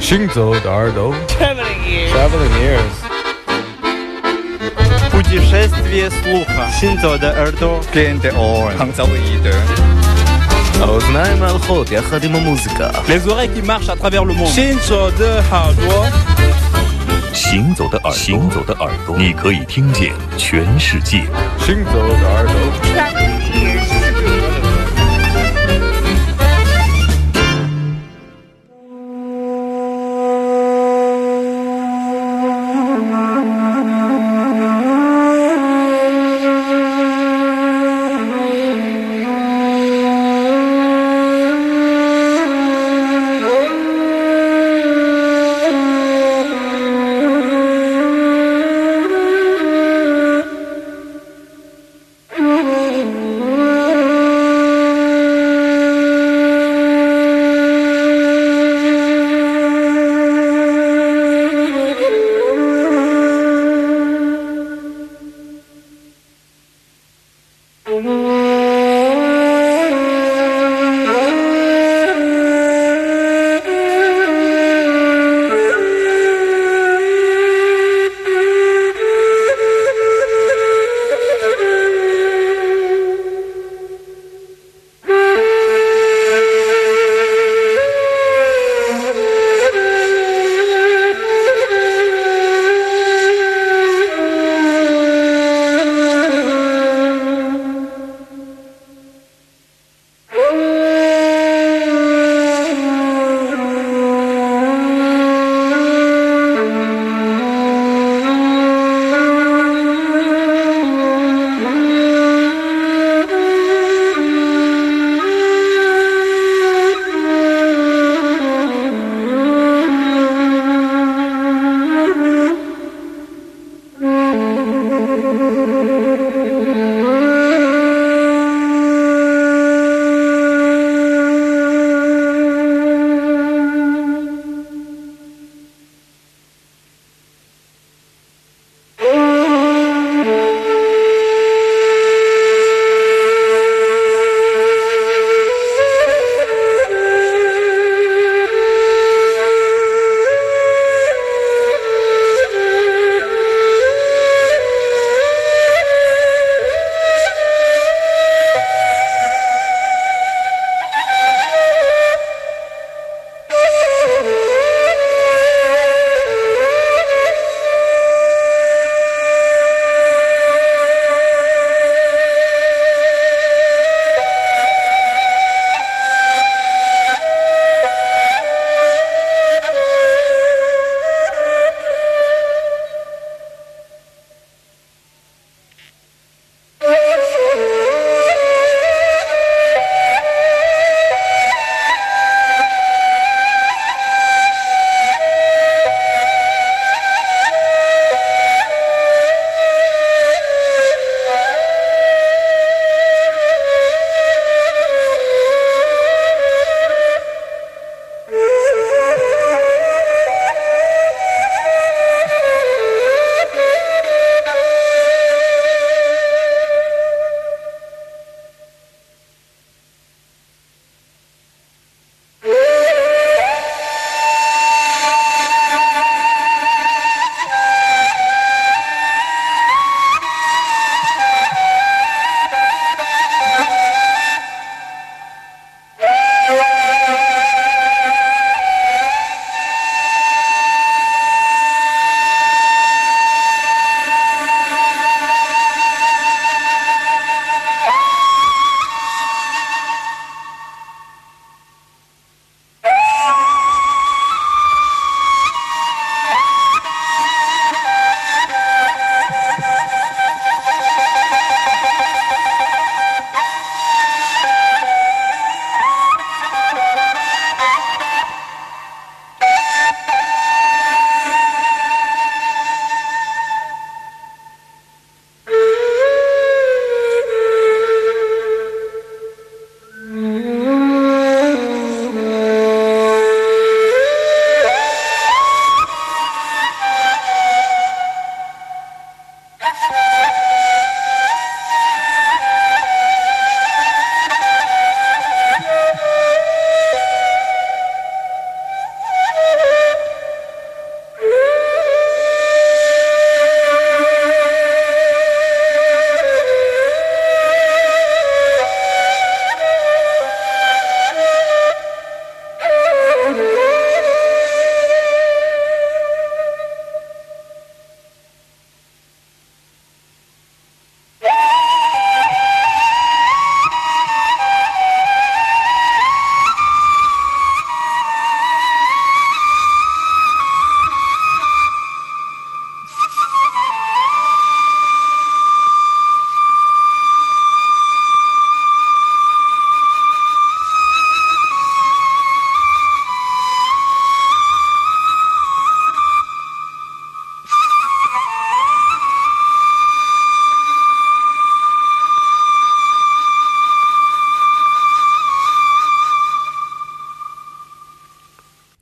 行走的耳朵，Traveling ears。Traveling ears。Путешествие слуха. 行走的耳朵，Gain the orange. 行走的耳朵。האוזניים ההלכות יחד עם המוזיקה. Les oreilles qui marchent à travers le monde. 行走的耳朵。行走的耳朵，行走的耳朵，你可以听见全世界。行走的耳朵。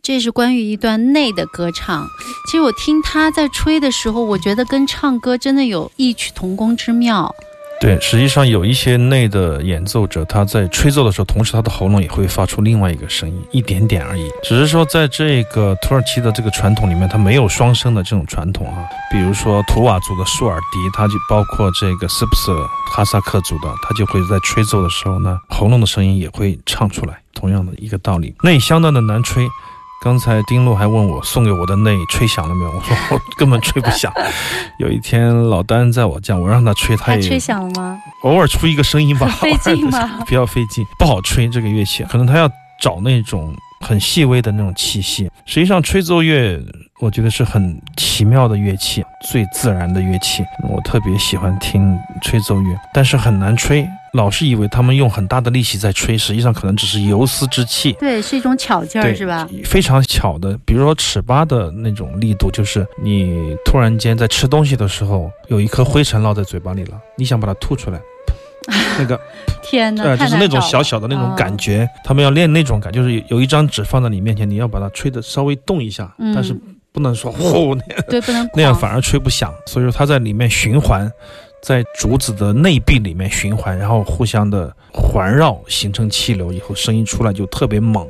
这是关于一段内的歌唱。其实我听他在吹的时候，我觉得跟唱歌真的有异曲同工之妙。对，实际上有一些内的演奏者，他在吹奏的时候，同时他的喉咙也会发出另外一个声音，一点点而已。只是说，在这个土耳其的这个传统里面，它没有双声的这种传统啊。比如说图瓦族的舒尔迪，他就包括这个斯普斯哈萨克族的，他就会在吹奏的时候呢，喉咙的声音也会唱出来。同样的一个道理，内相当的难吹。刚才丁路还问我送给我的内吹响了没有？我说我根本吹不响。有一天老丹在我家，我让他吹，他也吹响了吗？偶尔出一个声音吧，费劲吗？比较费劲，不好吹这个乐器，可能他要找那种很细微的那种气息。实际上吹奏乐。我觉得是很奇妙的乐器，最自然的乐器。我特别喜欢听吹奏乐，但是很难吹。老是以为他们用很大的力气在吹，实际上可能只是游丝之气。对，是一种巧劲儿，是吧？非常巧的，比如说尺八的那种力度，就是你突然间在吃东西的时候，有一颗灰尘落在嘴巴里了，你想把它吐出来，那个天哪，就是那种小小的那种感觉。他们要练那种感，就是有一张纸放在你面前，你要把它吹的稍微动一下，但是。不能说呼对，不能 那样反而吹不响。所以说它在里面循环。在竹子的内壁里面循环，然后互相的环绕，形成气流以后，声音出来就特别猛，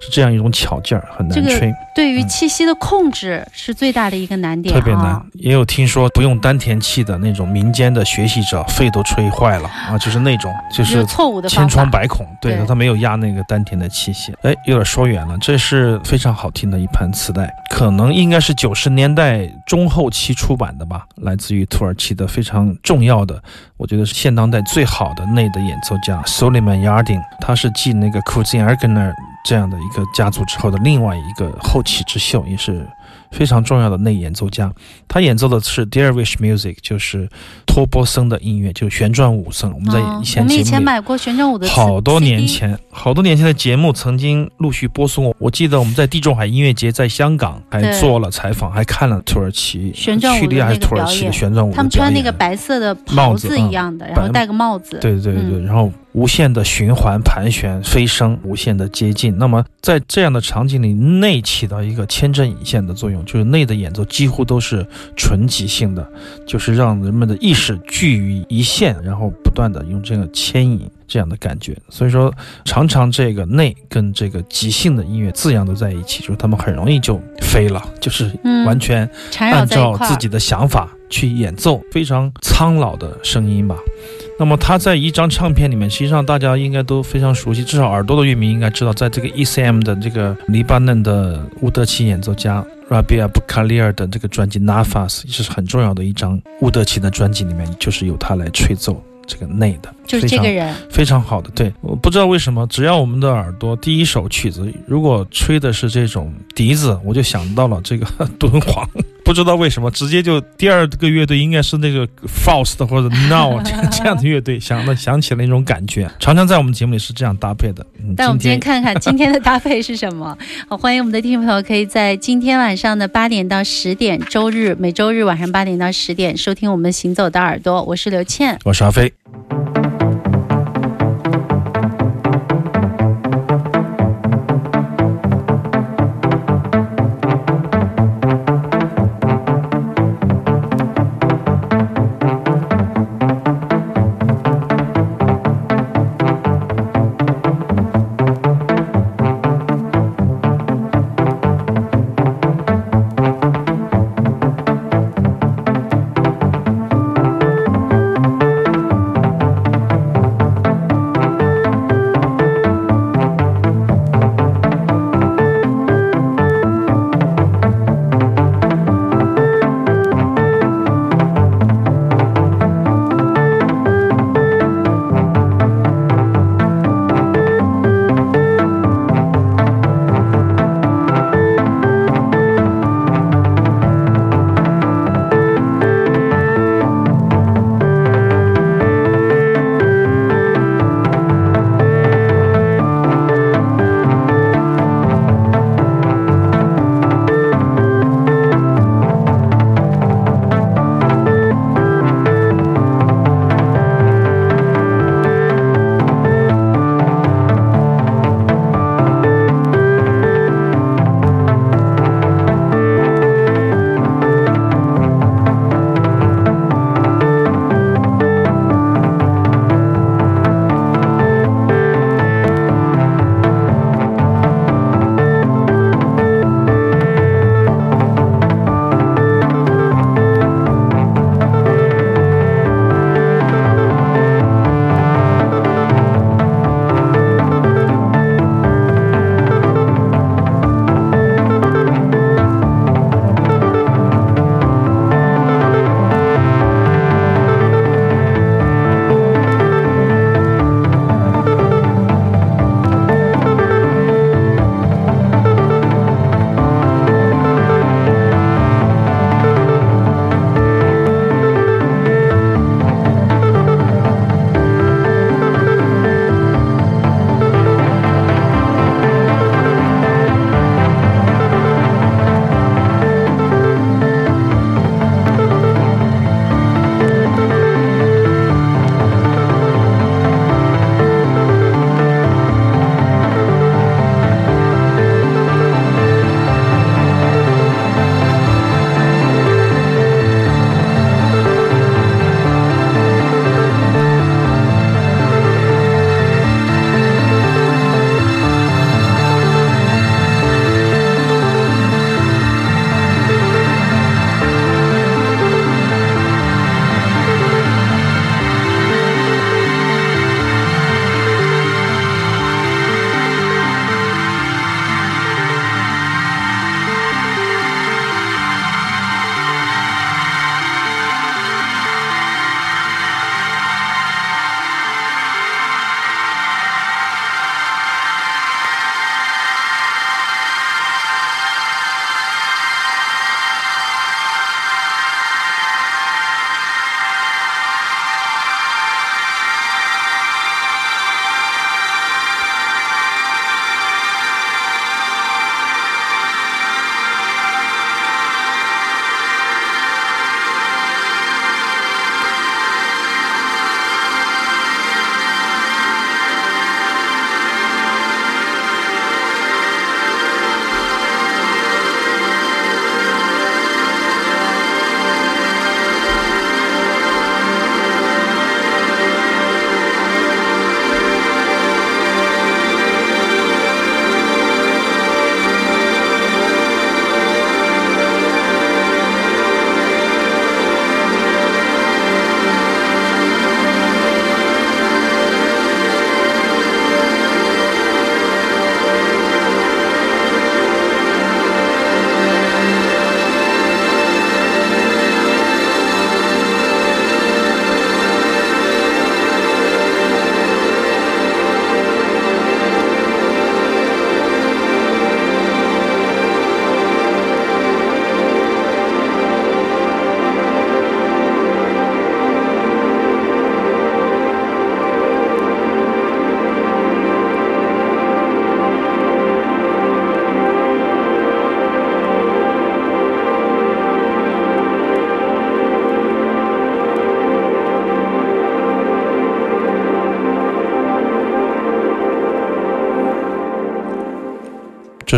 是这样一种巧劲儿，很难吹。对于气息的控制是最大的一个难点，特别难。也有听说不用丹田气的那种民间的学习者，肺都吹坏了啊，就是那种就是错误的千疮百孔。对，他没有压那个丹田的气息。哎，有点说远了。这是非常好听的一盘磁带，可能应该是九十年代中后期出版的吧，来自于土耳其的非常。重要的，我觉得是现当代最好的内的演奏家 Soliman Yarding，他是继那个 Kuzin Ergner 这样的一个家族之后的另外一个后起之秀，也是。非常重要的内演奏家，他演奏的是 Dervish Music，就是托波森的音乐，就是旋转舞声。我们在以前以前买过旋转舞的，好多年前，好多年前的节目曾经陆续播送过。我记得我们在地中海音乐节在香港还做了采访，还看了土耳其旋转舞的那个表演。旋转舞，他们穿那个白色的帽子一样的，然后戴个帽子。对对对对，然后。无限的循环盘旋飞升，无限的接近。那么在这样的场景里，内起到一个牵针引线的作用，就是内的演奏几乎都是纯即兴的，就是让人们的意识聚于一线，然后不断的用这个牵引这样的感觉。所以说，常常这个内跟这个即兴的音乐字样都在一起，就是他们很容易就飞了，就是完全按照自己的想法去演奏，非常苍老的声音吧。那么他在一张唱片里面，实际上大家应该都非常熟悉，至少耳朵的乐迷应该知道，在这个 ECM 的这个黎巴嫩的乌德奇演奏家 Rabia b u k a l i r 的这个专辑 Nafas，也是很重要的一张乌德琴的专辑里面，就是由他来吹奏这个内的，就是这个人非常好的。对，我不知道为什么，只要我们的耳朵第一首曲子如果吹的是这种笛子，我就想到了这个 敦煌。不知道为什么，直接就第二个乐队应该是那个 Faust 或者 Now 这 样的乐队，想那想起了那种感觉，常常在我们节目里是这样搭配的。但我们今天看看 今天的搭配是什么？好，欢迎我们的听众朋友可以在今天晚上的八点到十点，周日每周日晚上八点到十点收听我们行走的耳朵，我是刘倩，我是阿飞。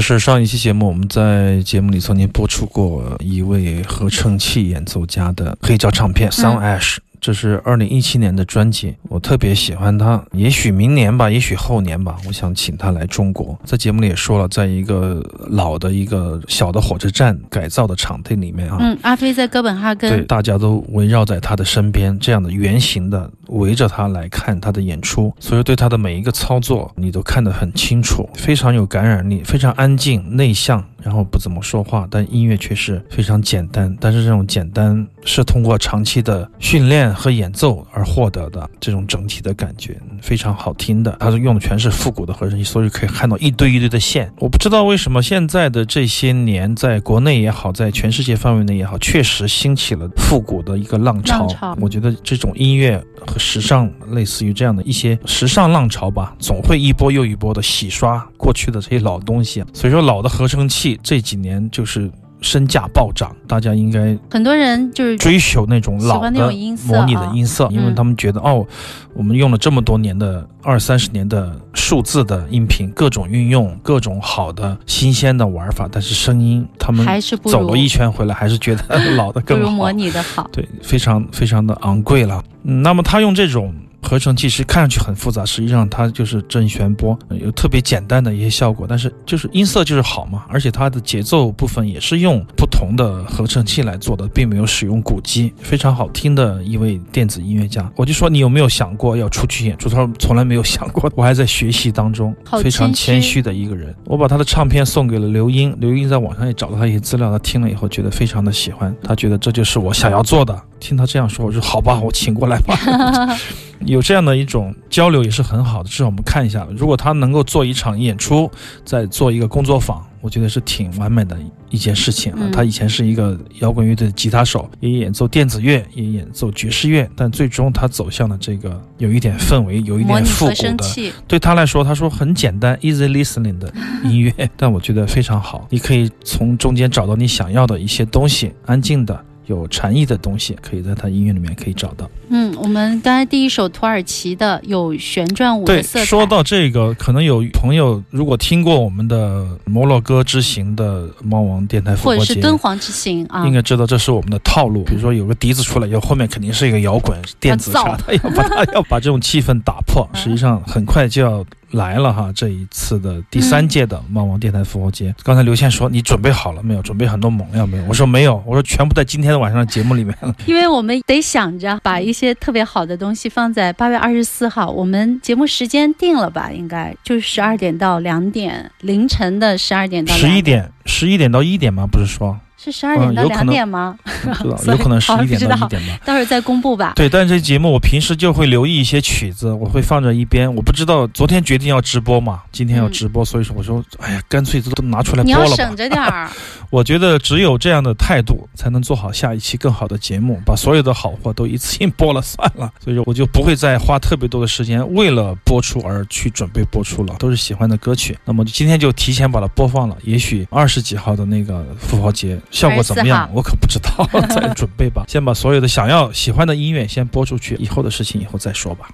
是上一期节目，我们在节目里曾经播出过一位合成器演奏家的黑胶唱片《Sound Ash》。这是二零一七年的专辑，我特别喜欢他。也许明年吧，也许后年吧，我想请他来中国。在节目里也说了，在一个老的一个小的火车站改造的场地里面啊，嗯，阿飞在哥本哈根，对，大家都围绕在他的身边，这样的圆形的围着他来看他的演出，所以对他的每一个操作你都看得很清楚，非常有感染力，非常安静内向。然后不怎么说话，但音乐却是非常简单。但是这种简单是通过长期的训练和演奏而获得的，这种整体的感觉非常好听的。它是用的全是复古的合成器，所以可以看到一堆一堆的线。我不知道为什么现在的这些年，在国内也好，在全世界范围内也好，确实兴起了复古的一个浪潮。我觉得这种音乐和时尚，类似于这样的一些时尚浪潮吧，总会一波又一波的洗刷过去的这些老东西。所以说，老的合成器。这几年就是身价暴涨，大家应该很多人就是追求那种老的模拟的音色，因为他们觉得哦，我们用了这么多年的二三十年的数字的音频，各种运用，各种好的新鲜的玩法，但是声音他们还是走了一圈回来，还是觉得老的更好，不如模拟的好，对，非常非常的昂贵了。那么他用这种。合成器是看上去很复杂，实际上它就是正弦波，有特别简单的一些效果，但是就是音色就是好嘛，而且它的节奏部分也是用不同的合成器来做的，并没有使用鼓机，非常好听的一位电子音乐家。我就说你有没有想过要出去演出？他说从来没有想过，我还在学习当中，非常谦虚的一个人。我把他的唱片送给了刘英，刘英在网上也找到他一些资料，他听了以后觉得非常的喜欢，他觉得这就是我想要做的。听他这样说，我说好吧，我请过来吧。有这样的一种交流也是很好的，至少我们看一下，如果他能够做一场演出，再做一个工作坊，我觉得是挺完美的一件事情啊。他以前是一个摇滚乐队的吉他手，也演奏电子乐，也演奏爵士乐，但最终他走向了这个有一点氛围、有一点复古的。对他来说，他说很简单，easy listening 的音乐，但我觉得非常好。你可以从中间找到你想要的一些东西，安静的。有禅意的东西，可以在他音乐里面可以找到。嗯，我们刚才第一首土耳其的有旋转舞的色彩。对，说到这个，可能有朋友如果听过我们的摩洛哥之行的猫王电台或者是敦煌之行啊，应该知道这是我们的套路。比如说有个笛子出来以后，后面肯定是一个摇滚电子啥的，要把它 要把这种气氛打破。实际上很快就要。来了哈！这一次的第三届的猫王电台复活节，刚才刘倩说你准备好了没有？准备很多猛料没有？我说没有，我说全部在今天的晚上的节目里面了。因为我们得想着把一些特别好的东西放在八月二十四号，我们节目时间定了吧？应该就是十二点到两点，凌晨的十二点到十一点，十一点到一点吗？不是说。是十二点到两点吗？有可能十一点到一点吧。待会儿再公布吧。对，但是这节目我平时就会留意一些曲子，我会放在一边。我不知道昨天决定要直播嘛，今天要直播，所以说我说，哎呀，干脆都都拿出来播了吧。你要省着点儿。我觉得只有这样的态度，才能做好下一期更好的节目，把所有的好货都一次性播了算了。所以说，我就不会再花特别多的时间为了播出而去准备播出了，都是喜欢的歌曲。那么今天就提前把它播放了。也许二十几号的那个复活节效果怎么样，我可不知道。再准备吧，先把所有的想要喜欢的音乐先播出去，以后的事情以后再说吧。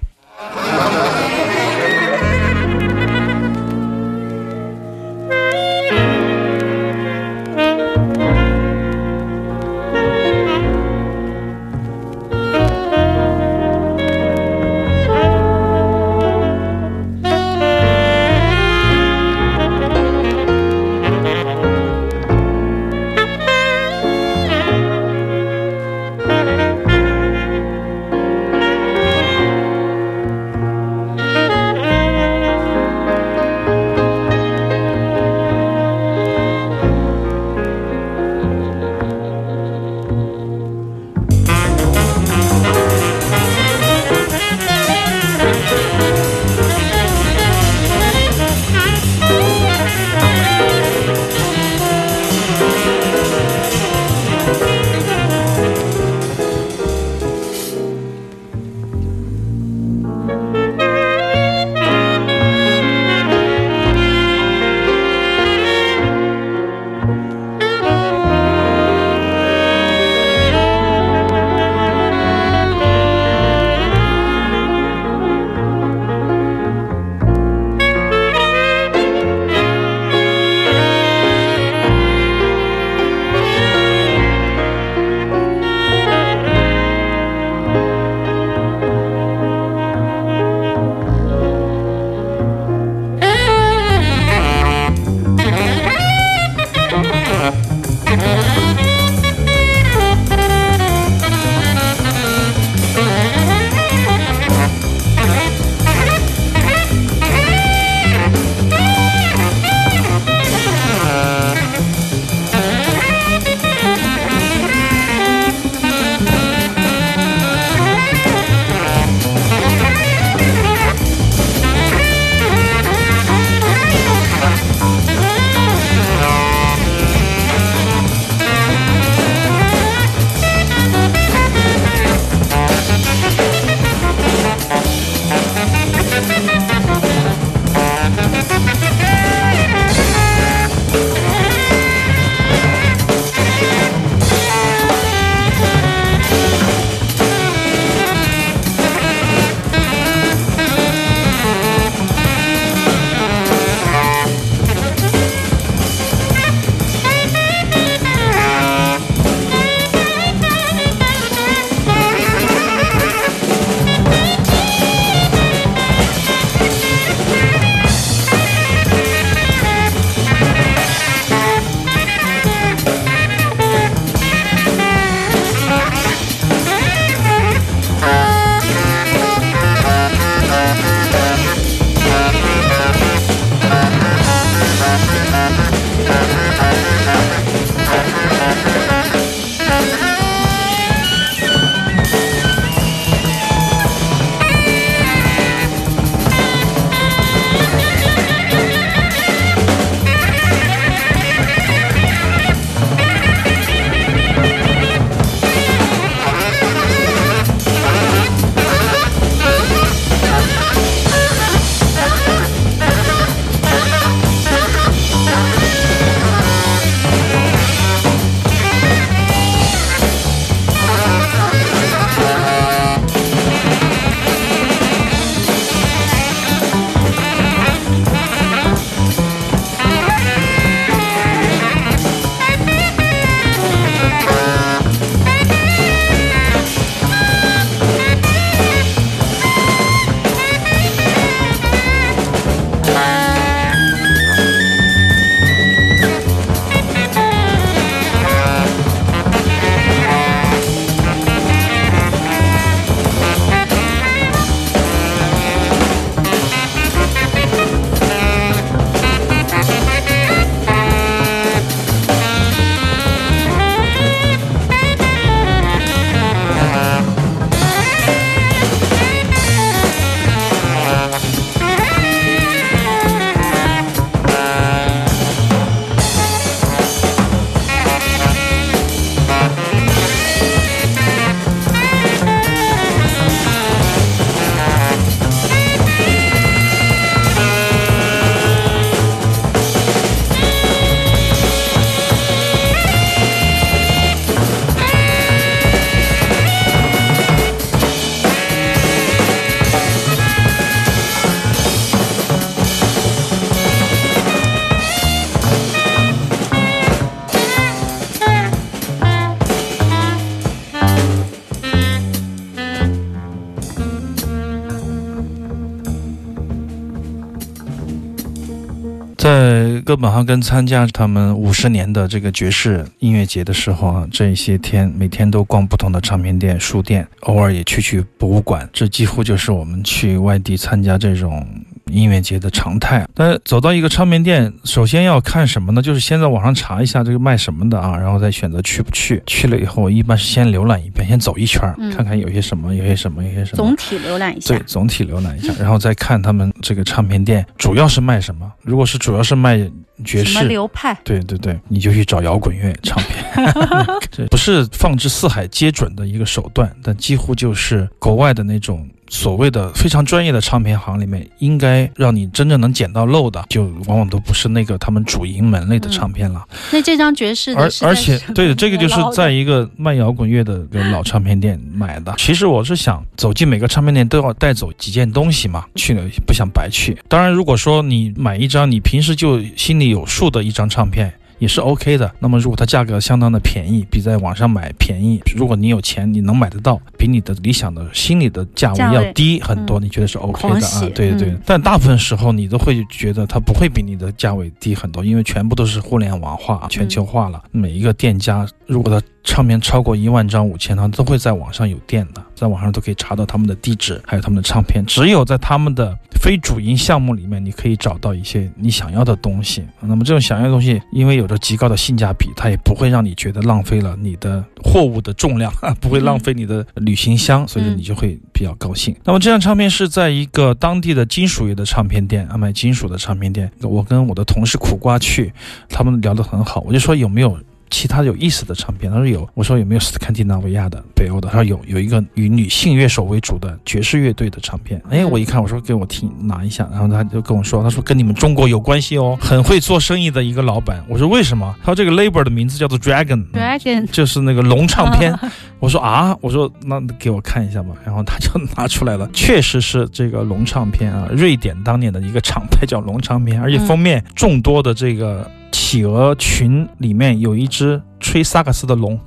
本哈根参加他们五十年的这个爵士音乐节的时候啊，这些天每天都逛不同的唱片店、书店，偶尔也去去博物馆，这几乎就是我们去外地参加这种。音乐节的常态，但走到一个唱片店，首先要看什么呢？就是先在网上查一下这个卖什么的啊，然后再选择去不去。去了以后，一般是先浏览一遍，先走一圈，看看有些什么，有些什么，有些什么。总体浏览一下。对，总体浏览一下，然后再看他们这个唱片店主要是卖什么。如果是主要是卖爵士流派，对对对，你就去找摇滚乐唱片。这不是放之四海皆准的一个手段，但几乎就是国外的那种。所谓的非常专业的唱片行里面，应该让你真正能捡到漏的，就往往都不是那个他们主营门类的唱片了。那这张爵士，而而且对的，这个就是在一个卖摇滚乐的老唱片店买的。其实我是想走进每个唱片店都要带走几件东西嘛，去了不想白去。当然，如果说你买一张你平时就心里有数的一张唱片。也是 OK 的。那么如果它价格相当的便宜，比在网上买便宜，如果你有钱，你能买得到，比你的理想的心里的价位要低很多，嗯你觉得是 OK 的啊？对对对。嗯但大部分时候你都会觉得它不会比你的价位低很多，因为全部都是互联网化、全球化了。每一个店家如果他唱片超过一万张、五千张，都会在网上有店的，在网上都可以查到他们的地址，还有他们的唱片。只有在他们的非主营项目里面，你可以找到一些你想要的东西。那么这种想要的东西，因为有着极高的性价比，它也不会让你觉得浪费了你的货物的重量，不会浪费你的旅行箱，所以说你就会比较高兴。那么这张唱片是在一个当地的金属业的唱片店啊，卖金属的唱片店。我跟我的同事苦瓜去，他们聊得很好，我就说有没有。其他有意思的唱片，他说有，我说有没有斯堪的纳维亚的北欧的？他说有，有一个以女性乐手为主的爵士乐队的唱片。哎，我一看，我说给我听拿一下，然后他就跟我说，他说跟你们中国有关系哦，很会做生意的一个老板。我说为什么？他说这个 label 的名字叫做 Dragon，Dragon 就是那个龙唱片。我说啊，我说那给我看一下吧。然后他就拿出来了，确实是这个龙唱片啊，瑞典当年的一个厂牌叫龙唱片，而且封面众多的这个企鹅群里面有一只吹萨克斯的龙，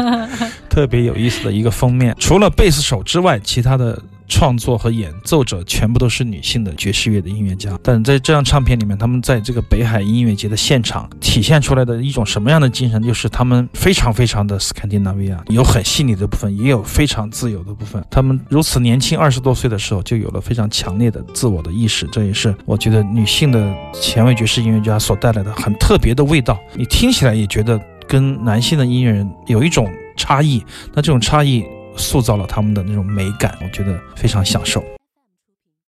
特别有意思的一个封面。除了贝斯手之外，其他的。创作和演奏者全部都是女性的爵士乐的音乐家，但在这张唱片里面，他们在这个北海音乐节的现场体现出来的一种什么样的精神，就是他们非常非常的斯堪的纳维亚，有很细腻的部分，也有非常自由的部分。他们如此年轻，二十多岁的时候就有了非常强烈的自我的意识，这也是我觉得女性的前卫爵士音乐家所带来的很特别的味道。你听起来也觉得跟男性的音乐人有一种差异，那这种差异。塑造了他们的那种美感，我觉得非常享受。